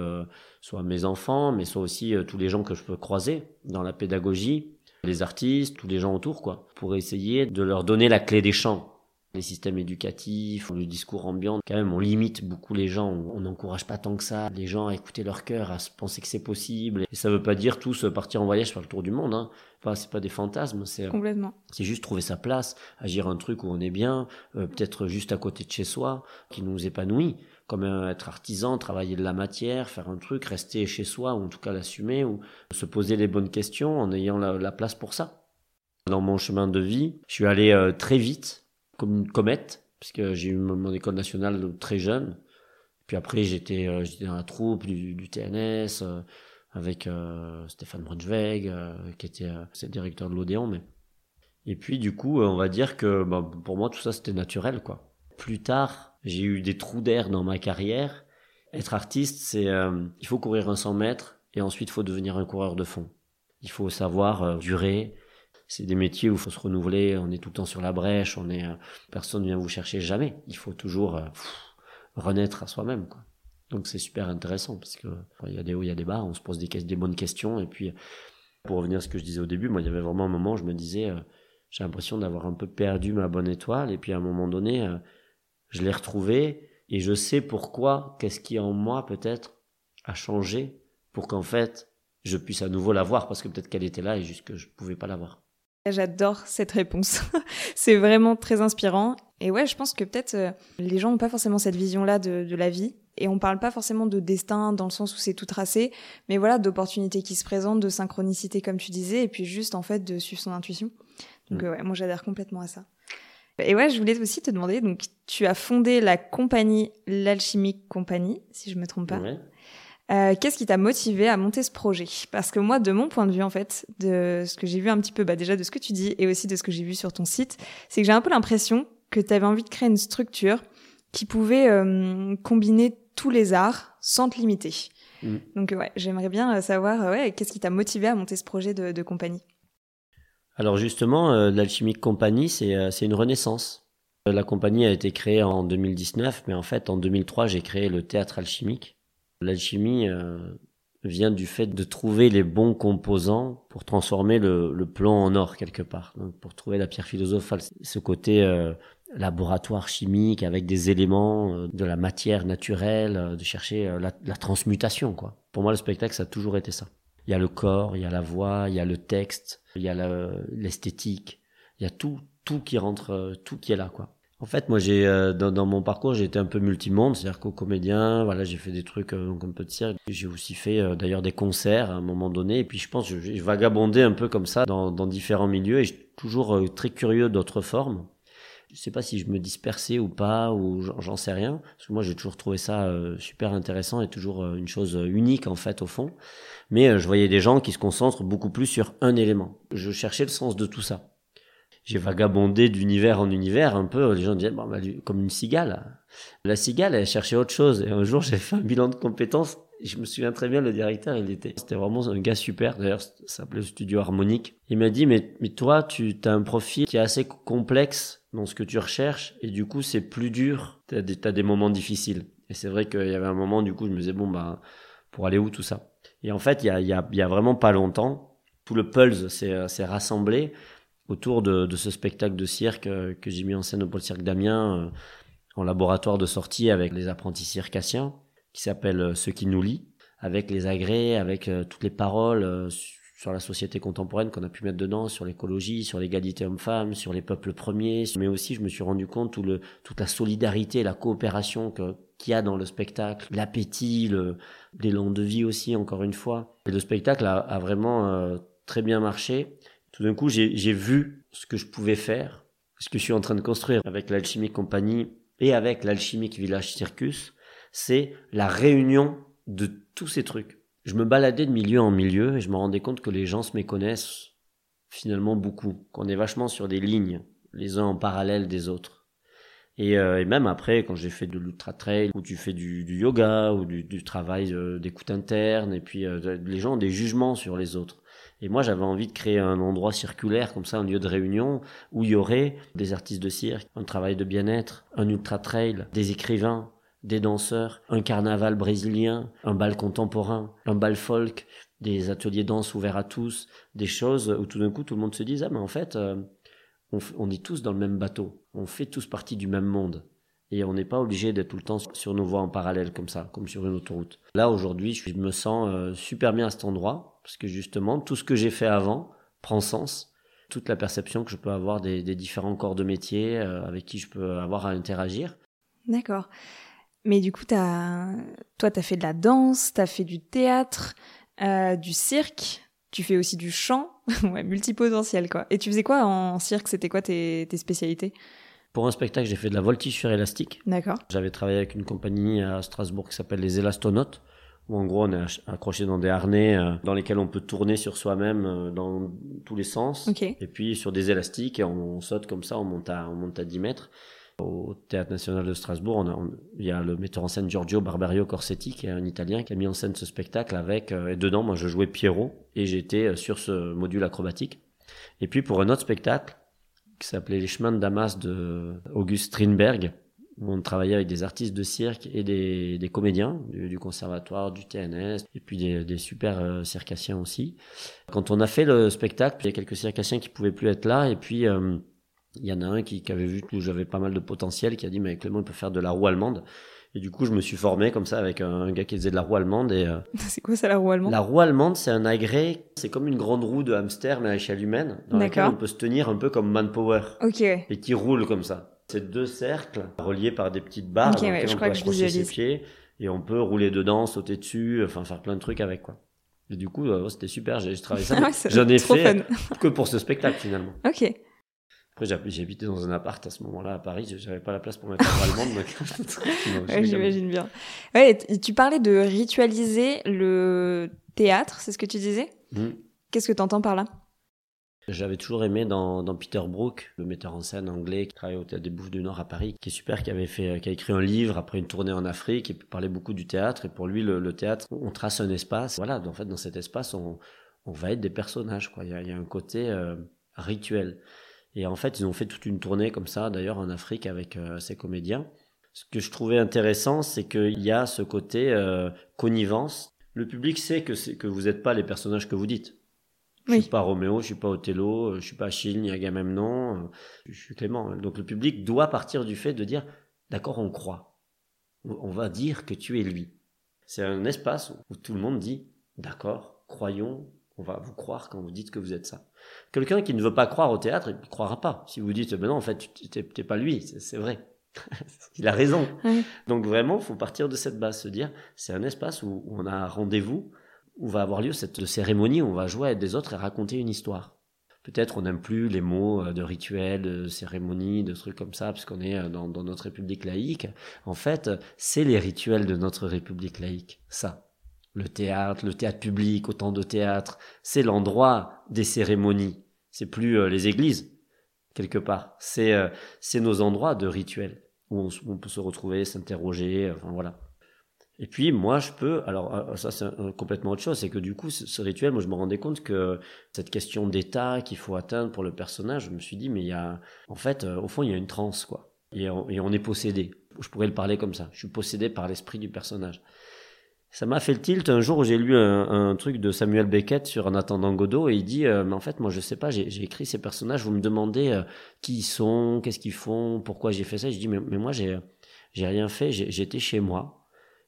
soit mes enfants mais soit aussi tous les gens que je peux croiser dans la pédagogie les artistes tous les gens autour quoi pour essayer de leur donner la clé des champs les systèmes éducatifs, le discours ambiant, quand même, on limite beaucoup les gens. On n'encourage pas tant que ça les gens à écouter leur cœur, à se penser que c'est possible. Et ça veut pas dire tous partir en voyage faire le tour du monde. Hein. Enfin, c'est pas des fantasmes. C'est complètement. C'est juste trouver sa place, agir un truc où on est bien, euh, peut-être juste à côté de chez soi, qui nous épanouit. Comme euh, être artisan, travailler de la matière, faire un truc, rester chez soi, ou en tout cas l'assumer, ou se poser les bonnes questions en ayant la, place pour ça. Dans mon chemin de vie, je suis allé euh, très vite comme une comète, puisque j'ai eu mon école nationale très jeune. Puis après, j'étais euh, dans la troupe du, TNS euh, avec euh, Stéphane Braunschweig, qui était le directeur de l'Odéon. Mais... Et puis, du coup, on va dire que bah, pour moi, tout ça, c'était naturel. quoi. Plus tard, j'ai eu des trous d'air dans ma carrière. Être artiste, c'est il faut courir un 100 mètres et ensuite, il faut devenir un coureur de fond. Il faut savoir durer, c'est des métiers où il faut se renouveler, on est tout le temps sur la brèche, on est, euh, personne ne vient vous chercher jamais. Il faut toujours euh, renaître à soi-même, quoi. Donc c'est super intéressant parce que il y a des hauts, il y a des bas, on se pose des, des bonnes questions et puis pour revenir à ce que je disais au début, moi il y avait vraiment un moment où je me disais euh, j'ai l'impression d'avoir un peu perdu ma bonne étoile et puis à un moment donné je l'ai retrouvée et je sais pourquoi, qu'est-ce qui en moi peut-être a changé pour qu'en fait je puisse à nouveau la voir parce que peut-être qu'elle était là et juste que je pouvais pas la voir. J'adore cette réponse. c'est vraiment très inspirant. Et ouais, je pense que peut-être euh, les gens n'ont pas forcément cette vision-là de, de, la vie. Et on parle pas forcément de destin dans le sens où c'est tout tracé, mais voilà, d'opportunités qui se présentent, de synchronicité comme tu disais, et puis juste en fait de suivre son intuition. Donc mm. euh, ouais, moi j'adhère complètement à ça. Et ouais, je voulais aussi te demander, donc tu as fondé la compagnie L'Alchimique Compagnie, si je me trompe pas. Ouais. Euh, qu'est-ce qui t'a motivé à monter ce projet? Parce que moi, de mon point de vue, en fait, de ce que j'ai vu un petit peu, bah, déjà de ce que tu dis et aussi de ce que j'ai vu sur ton site, c'est que j'ai un peu l'impression que tu avais envie de créer une structure qui pouvait euh, combiner tous les arts sans te limiter. Mm. Donc ouais, j'aimerais bien euh, savoir ouais, qu'est-ce qui t'a motivé à monter ce projet de, de compagnie? Alors justement, l'Alchimique Compagnie, c'est une renaissance. La compagnie a été créée en 2019, mais en fait en 2003, j'ai créé le théâtre alchimique L'alchimie, euh, vient du fait de trouver les bons composants pour transformer le, le plomb en or quelque part. Donc pour trouver la pierre philosophale, ce côté euh, laboratoire chimique avec des éléments euh, de la matière naturelle, de chercher la, la, transmutation quoi. Pour moi le spectacle ça a toujours été ça. Il y a le corps, il y a la voix, il y a le texte, il y a l'esthétique, il y a tout tout qui rentre, tout qui est là quoi. En fait, moi, j'ai euh, dans, dans, mon parcours, j'ai été un peu multimonde, c'est-à-dire qu'au comédien, voilà, j'ai fait des trucs euh, un peu de cirque. J'ai aussi fait euh, d'ailleurs des concerts à un moment donné. Et puis, je pense, j'ai vagabondé un peu comme ça dans, dans différents milieux et je toujours très curieux d'autres formes. Je sais pas si je me dispersais ou pas, ou j'en sais rien. Parce que moi, j'ai toujours trouvé ça super intéressant et toujours une chose unique en fait au fond. Mais je voyais des gens qui se concentrent beaucoup plus sur un élément. Je cherchais le sens de tout ça j'ai vagabondé d'univers en univers un peu. Les gens disaient, bon, bah, comme une cigale. La cigale, elle cherchait autre chose. Et un jour, j'ai fait un bilan de compétences. Je me souviens très bien, le directeur, il était, c'était vraiment un gars super. D'ailleurs, ça s'appelait Studio Harmonique. Il m'a dit, mais, mais toi, tu as un profil qui est assez complexe dans ce que tu recherches. Et du coup, c'est plus dur. Tu as, as, des moments difficiles. Et c'est vrai qu'il y avait un moment, du coup, je me disais, bon, bah, pour aller où tout ça? Et en fait, il y a, y a, vraiment pas longtemps, tout le Pulse s'est rassemblé autour de, ce spectacle de cirque euh, que j'ai mis en scène au Pôle Cirque d'Amiens euh, en laboratoire de sortie avec les apprentis circassiens qui s'appelle euh, Ce qui nous lie, avec les agrès, avec toutes les paroles sur la société contemporaine qu'on a pu mettre dedans, sur l'écologie, sur l'égalité homme-femme, sur les peuples premiers, mais aussi je me suis rendu compte tout toute la solidarité, la coopération que, qu'il y a dans le spectacle, l'appétit, l'élan de vie aussi, encore une fois. Et le spectacle a vraiment très bien marché tout d'un coup, j'ai vu ce que je pouvais faire, ce que je suis en train de construire avec l'Alchimique Compagnie et avec l'Alchimique Village Circus, c'est la réunion de tous ces trucs. Je me baladais de milieu en milieu et je me rendais compte que les gens se méconnaissent finalement beaucoup, qu'on est vachement sur des lignes, les uns en parallèle des autres. Et, euh, et même après, quand j'ai fait de l'ultra trail, où tu fais du, du yoga, ou du, du travail euh, d'écoute interne, et puis euh, les gens ont des jugements sur les autres. Et moi, j'avais envie de créer un endroit circulaire, comme ça, un lieu de réunion, où il y aurait des artistes de cirque, un travail de bien-être, un ultra-trail, des écrivains, des danseurs, un carnaval brésilien, un bal contemporain, un bal folk, des ateliers danse ouverts à tous, des choses où tout d'un coup tout le monde se dise ah mais en fait euh, on, on, est tous dans le même bateau, on fait tous partie du même monde et on n'est pas obligé d'être tout le temps sur nos voies en parallèle comme ça, comme sur une autoroute. Là aujourd'hui je me sens euh, super bien à cet endroit parce que justement, tout ce que j'ai fait avant prend sens. Toute la perception que je peux avoir des, différents corps de métier euh, avec qui je peux avoir à interagir. D'accord. Mais du coup, as... toi, tu as fait de la danse, tu as fait du théâtre, euh, du cirque, tu fais aussi du chant, ouais, multipotentiel quoi. Et tu faisais quoi en cirque? C'était quoi tes, tes spécialités? Pour un spectacle, j'ai fait de la voltige sur élastique. D'accord. J'avais travaillé avec une compagnie à Strasbourg qui s'appelle les Élastonautes où en gros on est accroché dans des harnais euh, dans lesquels on peut tourner sur soi-même euh, dans tous les sens. Et puis sur des élastiques, et on, saute comme ça, on monte à, on monte à 10 mètres. Au Théâtre National de Strasbourg, il y a le metteur en scène Giorgio Barbario Corsetti, qui est un Italien, qui a mis en scène ce spectacle avec, euh, et dedans, moi je jouais Pierrot, et j'étais sur ce module acrobatique. Et puis pour un autre spectacle, qui s'appelait Les chemins de Damas de Auguste Strindberg, où on travaillait avec des artistes de cirque et des, des comédiens du, conservatoire, du TNS, et puis des, des super euh, circassiens aussi. Quand on a fait le spectacle, il y a quelques circassiens qui pouvaient plus être là, et puis euh, il y en a un qui, qui avait vu que j'avais pas mal de potentiel, qui a dit mais Clément il peut faire de la roue allemande. Et du coup, je me suis formé comme ça avec un, gars qui faisait de la roue allemande. Et euh, c'est quoi ça la roue allemande? La roue allemande, c'est un agrès, c'est comme une grande roue de hamster mais à échelle humaine, dans laquelle on peut se tenir un peu comme Manpower. Ok. Et qui roule comme ça. C'est deux cercles reliés par des petites barres okay, ouais, je on crois peut que ses pieds et on peut rouler dedans, sauter dessus, enfin faire plein de trucs avec quoi. Et du coup, euh, c'était super, j'ai travaillé ça. J'en ai fait que pour ce spectacle finalement. Ok. Après, j'habitais dans un appart à ce moment-là à Paris, j'avais pas la place pour mettre un allemande. donc... ouais, J'imagine bien. Ouais, tu parlais de ritualiser le théâtre, c'est ce que tu disais? Mmh. Qu'est-ce que tu entends par là? J'avais toujours aimé dans, Peter Brook, le metteur en scène anglais qui travaille au Théâtre des Bouches du Nord à Paris, qui est super, qui avait fait, qui a écrit un livre après une tournée en Afrique et parlait beaucoup du théâtre. Et pour lui, le, théâtre, on trace un espace. Voilà, en fait, dans cet espace, on, va être des personnages. Il, y a, un côté euh, rituel. Et en fait, ils ont fait toute une tournée comme ça, d'ailleurs en Afrique avec euh, ces comédiens. Ce que je trouvais intéressant, c'est qu'il y a ce côté euh, connivence Le public sait que, que vous n'êtes pas les personnages que vous dites. Je Oui. suis pas Roméo, je suis pas Othello, je suis pas Achille ni Agamemnon, euh, je suis Clément. Donc le public doit partir du fait de dire, d'accord, on croit. On va dire que tu es lui. C'est un espace où tout le monde dit, d'accord, croyons, on va vous croire quand vous dites que vous êtes ça. Quelqu'un qui ne veut pas croire au théâtre, il ne croira pas. Si vous dites, ben non, en fait, tu t'es pas lui, c'est vrai. il a raison. Donc vraiment, il faut partir de cette base, se dire, c'est un espace où où on a un rendez-vous, où va avoir lieu cette cérémonie, où on va jouer avec des autres et raconter une histoire. Peut-être on n'aime plus les mots euh, de rituel, de cérémonie, de trucs comme ça, parce qu'on est euh, dans, notre république laïque. En fait, euh, c'est les rituels de notre république laïque, ça. Le théâtre, le théâtre public, autant de théâtre, c'est l'endroit des cérémonies. C'est plus les églises, quelque part. C'est nos endroits de rituels, où on, on peut se retrouver, s'interroger, enfin voilà. Et puis moi je peux, alors euh, ça c'est complètement autre chose, c'est que du coup ce, rituel, moi je me rendais compte que cette question d'état qu'il faut atteindre pour le personnage, je me suis dit mais il y a, en fait euh, au fond il y a une transe quoi, et on, est possédé. Je pourrais le parler comme ça, je suis possédé par l'esprit du personnage. Ça m'a fait le tilt. Un jour où j'ai lu un, truc de Samuel Beckett sur En attendant Godot et il dit euh, mais en fait moi je sais pas j'ai écrit ces personnages vous me demandez qui ils sont qu'est-ce qu'ils font pourquoi j'ai fait ça. Je dis mais, mais moi j'ai j'ai rien fait. J'étais chez moi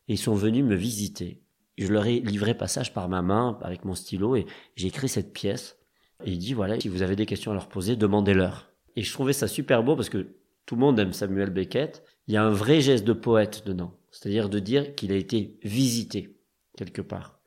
et ils sont venus me visiter. Je leur ai livré passage par ma main avec mon stylo et j'ai écrit cette pièce. Et il dit voilà si vous avez des questions à leur poser demandez-leur. Et je trouvais ça super beau parce que tout le monde aime Samuel Beckett. Il y a un vrai geste de poète dedans. C'est-à-dire de dire qu'il a été visité quelque part.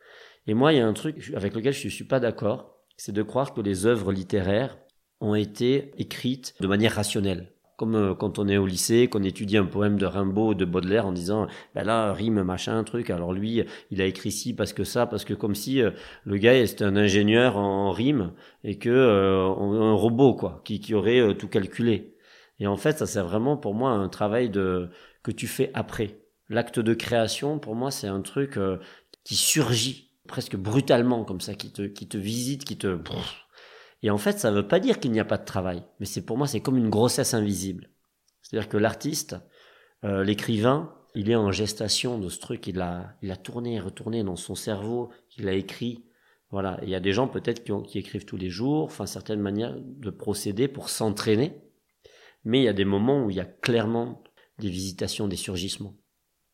Et moi, il y a un truc avec lequel je ne suis pas d'accord, c'est de croire que les œuvres littéraires ont été écrites de manière rationnelle. Comme euh, quand on est au lycée, qu'on étudie un poème de Rimbaud ou de Baudelaire en disant, ben là, rime, machin, truc. Alors lui, il a écrit ci parce que ça, parce que comme si euh, le gars, c'était un ingénieur en rime et que euh, un robot, quoi, qui, qui aurait euh, tout calculé. Et en fait, ça c'est vraiment pour moi un travail de que tu fais après. L'acte de création, pour moi, c'est un truc qui surgit presque brutalement comme ça, qui te, qui te visite, qui te... Et en fait, ça veut pas dire qu'il n'y a pas de travail, mais c'est pour moi, c'est comme une grossesse invisible. C'est-à-dire que l'artiste, euh, l'écrivain, il est en gestation de ce truc, il a, il a tourné et retourné dans son cerveau, il a écrit. Voilà. Il y a des gens peut-être qui, qui écrivent tous les jours, enfin certaines manières de procéder pour s'entraîner, mais il y a des moments où il y a clairement des visitations, des surgissements.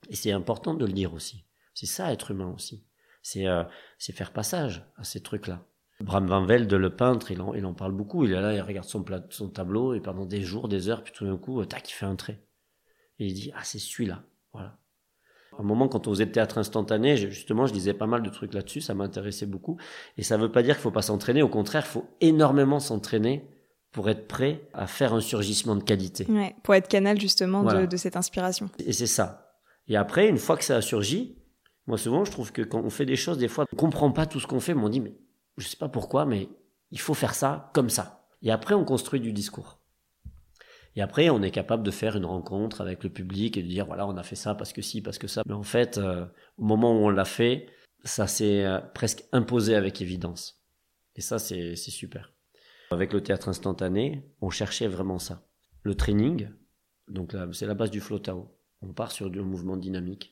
Et c'est important de le dire aussi. C'est ça être humain aussi. C'est euh, faire passage à ces trucs-là. Bram Van Velde, le peintre, il en, il en parle beaucoup. Il est là, il regarde son, son tableau et pendant des jours, des heures, puis tout d'un coup, euh, tac, il fait un trait. Et il dit, ah, c'est celui-là. Voilà. À un moment, quand on faisait le théâtre instantané, justement, je lisais pas mal de trucs là-dessus, ça m'intéressait beaucoup. Et ça veut pas dire qu'il faut pas s'entraîner. Au contraire, il faut énormément s'entraîner pour être prêt à faire un surgissement de qualité. Ouais, pour être canal justement Voilà. de, de cette inspiration. Et c'est ça. Et après, une fois que ça a surgi, moi souvent, je trouve que quand on fait des choses, des fois, on comprend pas tout ce qu'on fait, mais on dit, mais je sais pas pourquoi, mais il faut faire ça comme ça. Et après, on construit du discours. Et après, on est capable de faire une rencontre avec le public et de dire, voilà, on a fait ça parce que si, parce que ça. Mais en fait, euh, au moment où on l'a fait, ça s'est euh, presque imposé avec évidence. Et ça, c'est super. Avec le théâtre instantané, on cherchait vraiment ça. Le training, donc c'est la base du flow-tao. On part sur du mouvement dynamique,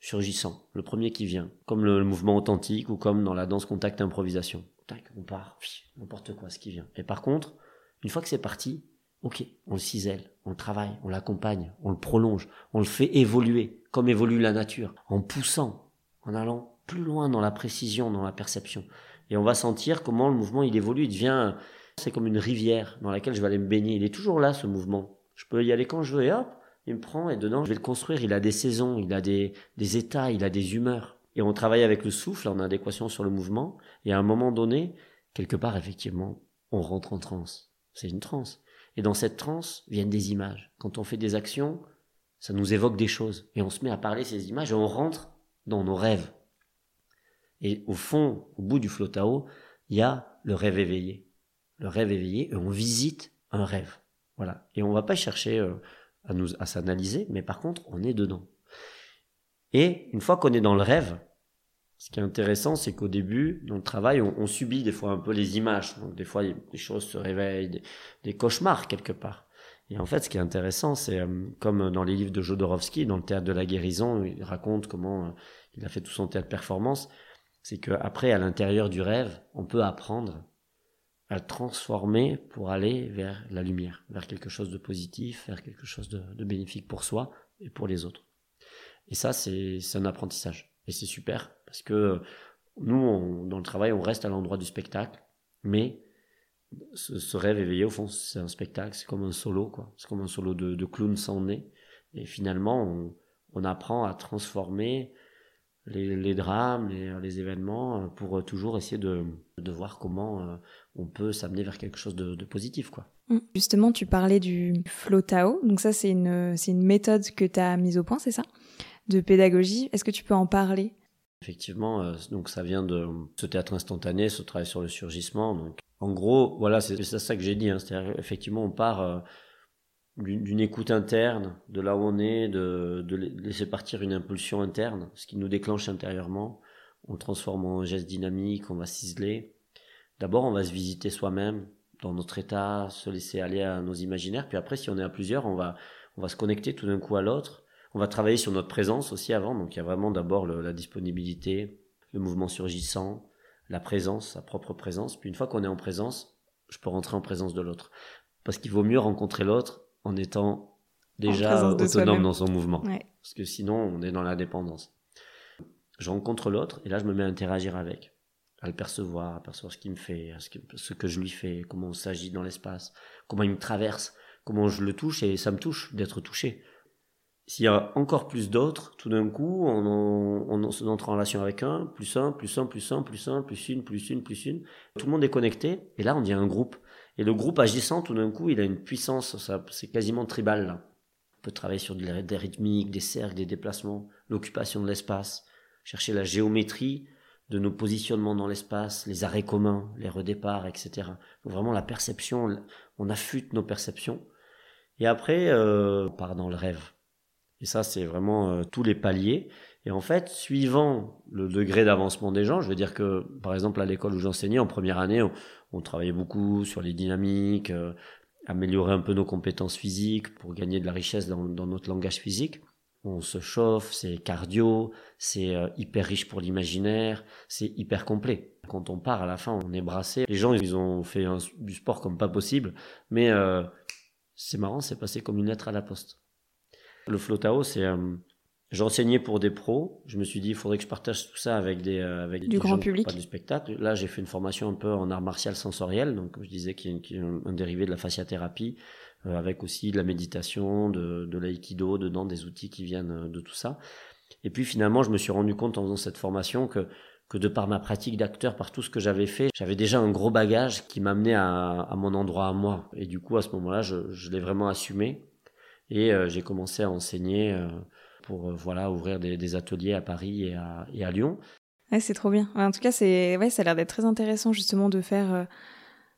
surgissant, le premier qui vient, comme le, mouvement authentique ou comme dans la danse contact improvisation. Tac, on part, n'importe quoi ce qui vient. Et par contre, une fois que c'est parti, ok, on le cisèle, on le travaille, on l'accompagne, on le prolonge, on le fait évoluer, comme évolue la nature, en poussant, en allant plus loin dans la précision, dans la perception. Et on va sentir comment le mouvement il évolue, il devient, c'est comme une rivière dans laquelle je vais aller me baigner. Il est toujours là ce mouvement. Je peux y aller quand je veux et hop, il me prend et dedans je vais le construire. Il a des saisons, il a des, états, il a des humeurs. Et on travaille avec le souffle en adéquation sur le mouvement. Et à un moment donné, quelque part effectivement, on rentre en transe. C'est une transe. Et dans cette transe viennent des images. Quand on fait des actions, ça nous évoque des choses. Et on se met à parler ces images et on rentre dans nos rêves. Et au fond, au bout du flotao, il y a le rêve éveillé. Le rêve éveillé, et on visite un rêve. Voilà. Et on va pas chercher euh, à nous, à s'analyser, mais par contre, on est dedans. Et une fois qu'on est dans le rêve, ce qui est intéressant, c'est qu'au début, dans le travail, on, subit des fois un peu les images. Donc des fois, des choses se réveillent, des, cauchemars quelque part. Et en fait, ce qui est intéressant, c'est comme dans les livres de Jodorowsky, dans le théâtre de la guérison, il raconte comment il a fait tout son théâtre performance, c'est qu'après, à l'intérieur du rêve, on peut apprendre à transformer pour aller vers la lumière, vers quelque chose de positif, vers quelque chose de, bénéfique pour soi et pour les autres. Et ça, c'est un apprentissage. Et c'est super, parce que nous, dans le travail, on reste à l'endroit du spectacle, mais ce, rêve éveillé, au fond, c'est un spectacle, c'est comme un solo, quoi. C'est comme un solo de, clown sans nez. Et finalement, on apprend à transformer les, les drames, les, les, événements, pour toujours essayer de, de voir comment euh, on peut s'amener vers quelque chose de, de, positif, quoi. Mmh. Justement, tu parlais du flow Tao. Donc ça, c'est une, c'est une méthode que tu as mise au point, c'est ça? De pédagogie. Est-ce que tu peux en parler? Effectivement, euh, donc ça vient de ce théâtre instantané, ce travail sur le surgissement. Donc, en gros, voilà, c'est ça que j'ai dit. Hein, C'est-à-dire, effectivement, on part euh, d'une écoute interne, de là où on est, de, de, laisser partir une impulsion interne, ce qui nous déclenche intérieurement. On transforme en geste dynamique, on va ciseler. D'abord, on va se visiter soi-même dans notre état, se laisser aller à nos imaginaires. Puis après, si on est à plusieurs, on va, on va se connecter tout d'un coup à l'autre on va travailler sur notre présence aussi avant. Donc il y a vraiment d'abord la disponibilité, le mouvement surgissant, la présence, sa propre présence. Puis une fois qu'on est en présence, je peux rentrer en présence de l'autre. Parce qu'il vaut mieux rencontrer l'autre en étant déjà autonome dans son mouvement. Parce que sinon, on est dans la dépendance. Je rencontre l'autre et là, je me mets à interagir avec, à le percevoir, à percevoir ce qu'il me fait, ce que, ce que je lui fais, comment on s'agit dans l'espace, comment il me traverse, comment je le touche et ça me touche d'être touché. S'il y a encore plus d'autres, tout d'un coup, on, on, entre en relation avec un, plus un, plus un, plus un, plus un, plus une, plus une, plus une. Tout le monde est connecté, et là, on dit un groupe. Et le groupe agissant, tout d'un coup, il a une puissance, ça, c'est quasiment tribal, là. On peut travailler sur des rythmiques, des cercles, des déplacements, l'occupation de l'espace, chercher la géométrie de nos positionnements dans l'espace, les arrêts communs, les redéparts, etc. Vraiment la perception, on affûte nos perceptions. Et après, euh, on part dans le rêve et ça, c'est vraiment euh, tous les paliers. Et en fait, suivant le degré d'avancement des gens, je veux dire que, par exemple, à l'école où j'enseignais, en première année, on, travaillait beaucoup sur les dynamiques, euh, améliorer un peu nos compétences physiques pour gagner de la richesse dans, notre langage physique. On se chauffe, c'est cardio, c'est euh, hyper riche pour l'imaginaire, c'est hyper complet. Quand on part à la fin, on est brassé. Les gens, ils ont fait du sport comme pas possible, mais c'est marrant, c'est passé comme une lettre à la poste. Le Flotao, c'est euh, j'enseignais pour des pros. Je me suis dit, il faudrait que je partage tout ça avec des euh, avec du grand public, pas du spectacle. Là, j'ai fait une formation un peu en art martial sensoriel, donc je disais qu'il y a, un, dérivé de la fasciathérapie, euh, avec aussi de la méditation, de, de l'aïkido, dedans des outils qui viennent de tout ça. Et puis finalement, je me suis rendu compte en faisant cette formation que que de par ma pratique d'acteur, par tout ce que j'avais fait, j'avais déjà un gros bagage qui m'amenait à, à mon endroit à moi. Et du coup, à ce moment-là, je, je l'ai vraiment assumé. Et euh, j'ai commencé à enseigner euh, pour euh, voilà ouvrir des, des, ateliers à Paris et à, et à Lyon. Ouais, c'est trop bien. En tout cas, c'est ouais, ça a l'air d'être très intéressant justement de faire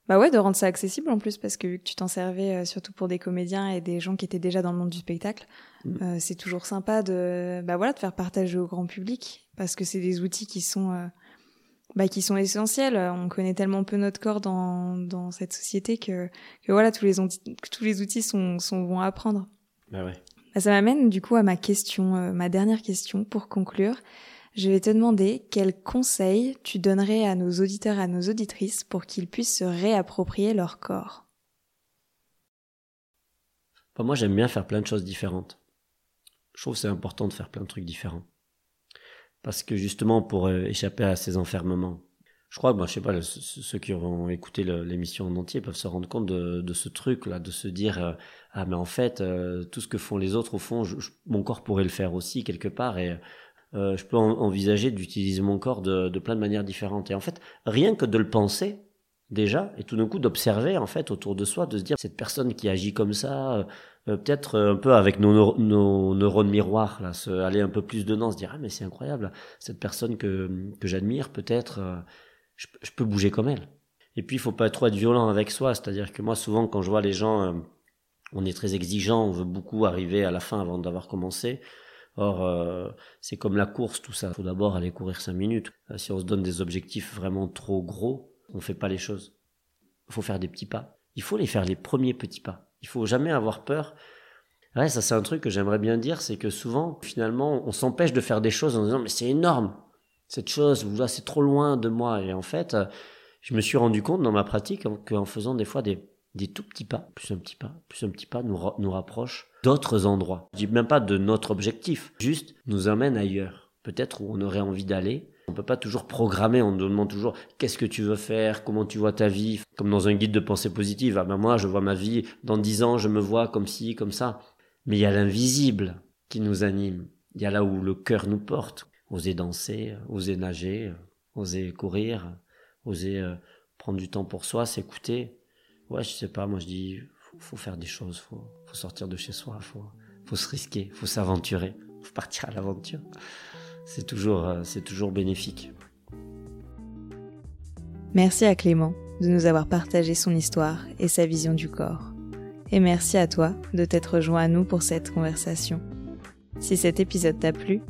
bah ouais, de rendre ça accessible en plus parce que vu que tu t'en servais surtout pour des comédiens et des gens qui étaient déjà dans le monde du spectacle, mm. c'est toujours sympa de bah voilà de faire partager au grand public parce que c'est des outils qui sont bah, qui sont essentiels. On connaît tellement peu notre corps dans, dans cette société que, que voilà tous les, tous les outils sont, sont bons à apprendre. Bah ouais. Bah, ça m'amène du coup à ma question, euh, ma dernière question pour conclure. Je vais te demander quel conseil tu donnerais à nos auditeurs à nos auditrices pour qu'ils puissent se réapproprier leur corps. Moi j'aime bien faire plein de choses différentes. Je trouve c'est important de faire plein de trucs différents. Parce que justement pour euh, échapper à ces enfermements, je crois que, bah, je sais pas, ceux qui auront écouté l'émission en entier peuvent se rendre compte de, ce truc-là, de se dire, euh, ah, mais en fait, euh, tout ce que font les autres, au fond, mon corps pourrait le faire aussi quelque part, et euh, je peux envisager d'utiliser mon corps de, plein de manières différentes. Et en fait, rien que de le penser, déjà, et tout d'un coup d'observer, en fait, autour de soi, de se dire, cette personne qui agit comme ça, peut-être un peu avec nos, neurones miroirs, là, aller un peu plus dedans, se dire, ah, mais c'est incroyable, cette personne que j'admire, peut-être, je, peux bouger comme elle. Et puis, il faut pas trop être violent avec soi. C'est-à-dire que moi, souvent, quand je vois les gens, euh, on est très exigeant, on veut beaucoup arriver à la fin avant d'avoir commencé. Or, euh, c'est comme la course, tout ça. Il faut d'abord aller courir cinq minutes. Euh, si on se donne des objectifs vraiment trop gros, on fait pas les choses. Il faut faire des petits pas. Il faut les faire les premiers petits pas. Il faut jamais avoir peur. Ouais, ça c'est un truc que j'aimerais bien dire, c'est que souvent, finalement, on s'empêche de faire des choses en disant mais c'est énorme, cette chose, ou c'est trop loin de moi. Et en fait, je me suis rendu compte dans ma pratique qu'en faisant des fois des, des tout petits pas, plus un petit pas, plus un petit pas, nous, nous rapproche d'autres endroits. Je dis même pas de notre objectif, juste nous amène ailleurs, peut-être où on aurait envie d'aller. On peut pas toujours programmer, on nous demande toujours qu'est-ce que tu veux faire, comment tu vois ta vie, comme dans un guide de pensée positive. Ah ben moi, je vois ma vie, dans dix ans, je me vois comme ci, comme ça. Mais il y a l'invisible qui nous anime. Il y a là où le cœur nous porte. Oser danser, oser nager, oser courir, oser euh, prendre du temps pour soi, s'écouter. Ouais, je sais pas, moi je dis, faut, faut faire des choses, faut, faut sortir de chez soi, faut, faut se risquer, faut s'aventurer, faut partir à l'aventure. C'est toujours, euh, c'est toujours bénéfique. Merci à Clément de nous avoir partagé son histoire et sa vision du corps. Et merci à toi de t'être rejoint à nous pour cette conversation. Si cet épisode t'a plu,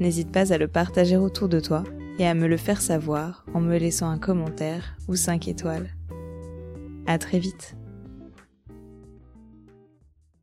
n'hésite pas à le partager autour de toi et à me le faire savoir en me laissant un commentaire ou 5 étoiles. À très vite.